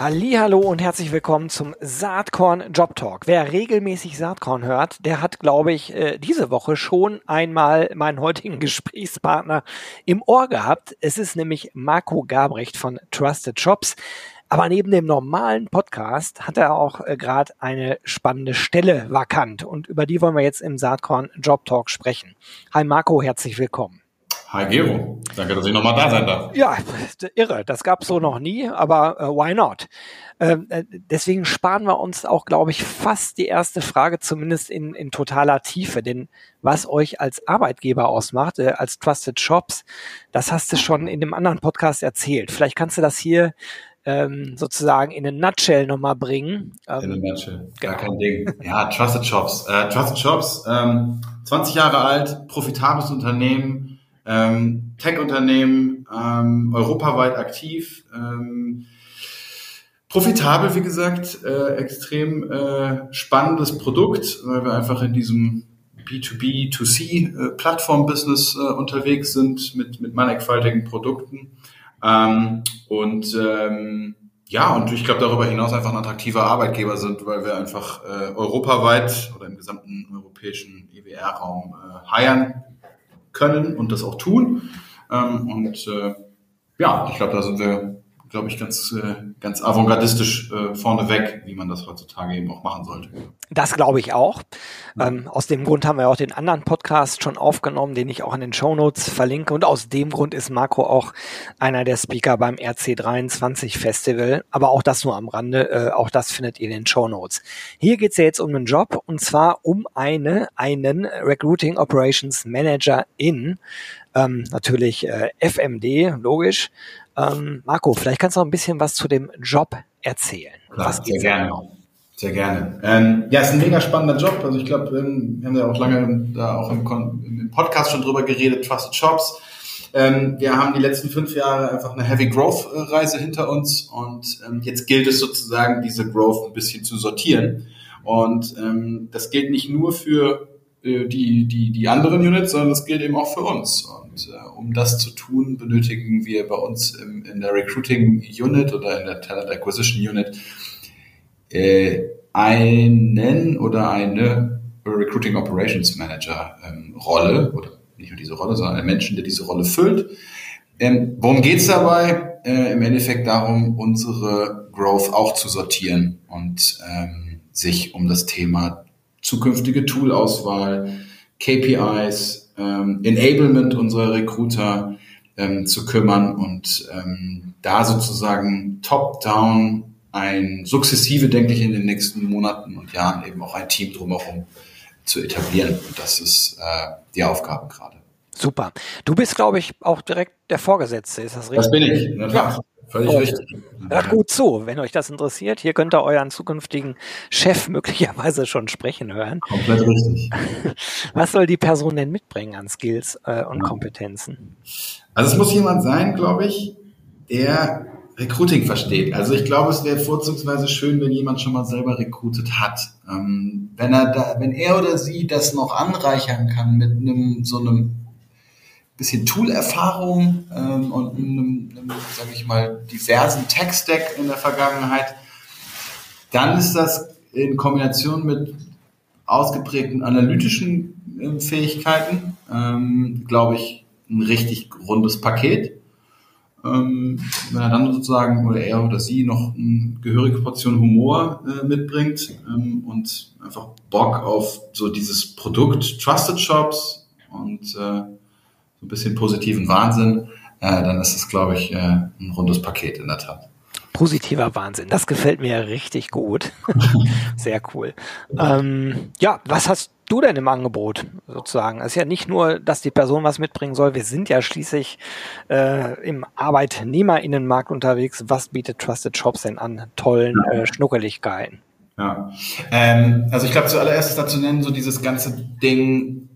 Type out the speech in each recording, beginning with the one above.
Hallo und herzlich willkommen zum Saatkorn Job Talk. Wer regelmäßig Saatkorn hört, der hat, glaube ich, äh, diese Woche schon einmal meinen heutigen Gesprächspartner im Ohr gehabt. Es ist nämlich Marco Gabrecht von Trusted Shops. Aber neben dem normalen Podcast hat er auch äh, gerade eine spannende Stelle vakant und über die wollen wir jetzt im Saatkorn Job Talk sprechen. Hi Marco, herzlich willkommen. Hi Gero, danke, dass ich nochmal da sein darf. Ja, irre, das gab's so noch nie, aber äh, why not? Ähm, äh, deswegen sparen wir uns auch, glaube ich, fast die erste Frage, zumindest in, in totaler Tiefe. Denn was euch als Arbeitgeber ausmacht, äh, als Trusted Shops, das hast du schon in dem anderen Podcast erzählt. Vielleicht kannst du das hier ähm, sozusagen in eine Nutshell nochmal bringen. Ähm, in eine Nutshell, gar genau. kein Ding. Ja, Trusted Shops. Äh, Trusted Shops, ähm, 20 Jahre alt, profitables Unternehmen, ähm, Tech-Unternehmen, ähm, europaweit aktiv, ähm, profitabel, wie gesagt, äh, extrem äh, spannendes Produkt, weil wir einfach in diesem B2B, 2C äh, äh, unterwegs sind mit, mit mannigfaltigen Produkten. Ähm, und ähm, ja, und ich glaube darüber hinaus einfach ein attraktiver Arbeitgeber sind, weil wir einfach äh, europaweit oder im gesamten europäischen EWR-Raum äh, können und das auch tun. Ähm, und äh, ja, ich glaube, da sind wir glaube ich, ganz, äh, ganz avantgardistisch äh, vorneweg, wie man das heutzutage eben auch machen sollte. Das glaube ich auch. Ähm, aus dem Grund haben wir auch den anderen Podcast schon aufgenommen, den ich auch in den Show Notes verlinke. Und aus dem Grund ist Marco auch einer der Speaker beim RC23 Festival. Aber auch das nur am Rande. Äh, auch das findet ihr in den Show Notes. Hier geht's ja jetzt um einen Job und zwar um eine, einen Recruiting Operations Manager in ähm, natürlich äh, FMD, logisch. Ähm, Marco, vielleicht kannst du noch ein bisschen was zu dem Job erzählen. Klar, was sehr gerne. Sehr gerne. Ähm, ja, ist ein mega spannender Job. Also ich glaube, ähm, wir haben ja auch lange da auch im, im Podcast schon drüber geredet, Trusted Shops. Ähm, wir haben die letzten fünf Jahre einfach eine Heavy Growth Reise hinter uns und ähm, jetzt gilt es sozusagen, diese Growth ein bisschen zu sortieren. Und ähm, das gilt nicht nur für äh, die, die, die anderen Units, sondern das gilt eben auch für uns. Und äh, um das zu tun, benötigen wir bei uns im, in der Recruiting Unit oder in der Talent Acquisition Unit äh, einen oder eine Recruiting Operations Manager ähm, Rolle oder nicht nur diese Rolle, sondern einen Menschen, der diese Rolle füllt. Ähm, worum geht's dabei? Äh, Im Endeffekt darum, unsere Growth auch zu sortieren und ähm, sich um das Thema zukünftige Toolauswahl, KPIs, ähm, Enablement unserer Recruiter ähm, zu kümmern und ähm, da sozusagen top-down ein sukzessive, denke ich, in den nächsten Monaten und Jahren eben auch ein Team drumherum zu etablieren. Und das ist äh, die Aufgabe gerade. Super. Du bist, glaube ich, auch direkt der Vorgesetzte, ist das richtig? Das bin ich. Ja. Völlig und richtig. Hört gut zu, wenn euch das interessiert. Hier könnt ihr euren zukünftigen Chef möglicherweise schon sprechen hören. Komplett richtig. Was soll die Person denn mitbringen an Skills äh, und ja. Kompetenzen? Also es muss jemand sein, glaube ich, der Recruiting versteht. Also ich glaube, es wäre vorzugsweise schön, wenn jemand schon mal selber recruited hat. Ähm, wenn er da, wenn er oder sie das noch anreichern kann mit einem so einem bisschen Tool-Erfahrung ähm, und einem, einem sage ich mal, diversen Tech-Stack in der Vergangenheit, dann ist das in Kombination mit ausgeprägten analytischen äh, Fähigkeiten, ähm, glaube ich, ein richtig rundes Paket. Ähm, wenn er dann sozusagen oder er oder sie noch eine gehörige Portion Humor äh, mitbringt ähm, und einfach Bock auf so dieses Produkt Trusted Shops und äh, so ein bisschen positiven Wahnsinn, äh, dann ist es, glaube ich, äh, ein rundes Paket in der Tat. Positiver Wahnsinn, das gefällt mir richtig gut. Sehr cool. Ähm, ja, was hast du denn im Angebot sozusagen? Es ist ja nicht nur, dass die Person was mitbringen soll. Wir sind ja schließlich äh, im Arbeitnehmerinnenmarkt unterwegs. Was bietet Trusted Shops denn an tollen äh, Schnuckeligkeiten? Ja, ähm, also ich glaube zuallererst ist dazu nennen so dieses ganze Ding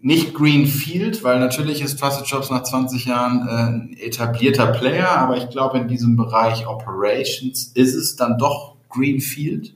nicht Greenfield, weil natürlich ist Trusted Jobs nach 20 Jahren äh, ein etablierter Player, aber ich glaube, in diesem Bereich Operations ist es dann doch Greenfield.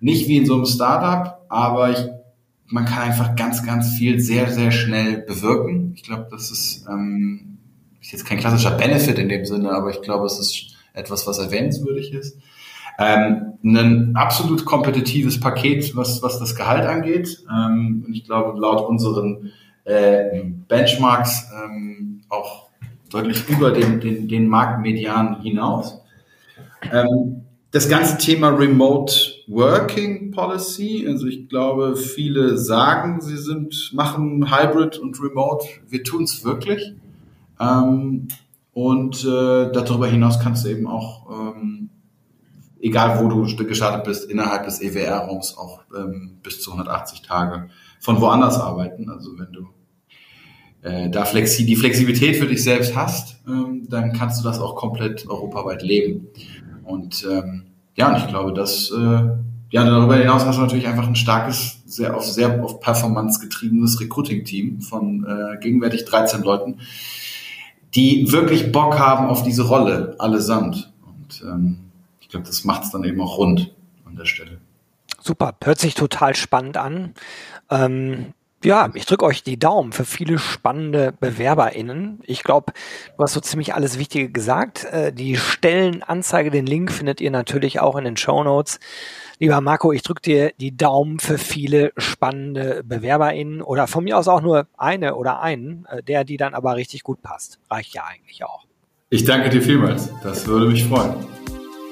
Nicht wie in so einem Startup, aber ich, man kann einfach ganz, ganz viel sehr, sehr schnell bewirken. Ich glaube, das ist, ähm, ist jetzt kein klassischer Benefit in dem Sinne, aber ich glaube, es ist etwas, was erwähnenswürdig ist. Ähm, ein absolut kompetitives Paket, was, was das Gehalt angeht. Ähm, und ich glaube, laut unseren äh, Benchmarks ähm, auch deutlich über den, den, den Marktmedian hinaus. Ähm, das ganze Thema Remote Working Policy, also ich glaube, viele sagen, sie sind, machen Hybrid und Remote. Wir tun es wirklich. Ähm, und äh, darüber hinaus kannst du eben auch ähm, egal wo du gestartet bist, innerhalb des EWR-Raums auch ähm, bis zu 180 Tage von woanders arbeiten. Also wenn du äh, da flexi die Flexibilität für dich selbst hast, ähm, dann kannst du das auch komplett europaweit leben. Und ähm, ja, und ich glaube, dass äh, ja darüber hinaus hast du natürlich einfach ein starkes, sehr auf sehr auf Performance getriebenes Recruiting-Team von äh, gegenwärtig 13 Leuten, die wirklich Bock haben auf diese Rolle allesamt. Und ähm, ich glaube, das macht es dann eben auch rund an der Stelle. Super, hört sich total spannend an. Ähm, ja, ich drücke euch die Daumen für viele spannende BewerberInnen. Ich glaube, du hast so ziemlich alles Wichtige gesagt. Äh, die Stellenanzeige, den Link findet ihr natürlich auch in den Show Notes. Lieber Marco, ich drücke dir die Daumen für viele spannende BewerberInnen oder von mir aus auch nur eine oder einen, äh, der, die dann aber richtig gut passt. Reicht ja eigentlich auch. Ich danke dir vielmals. Das würde mich freuen.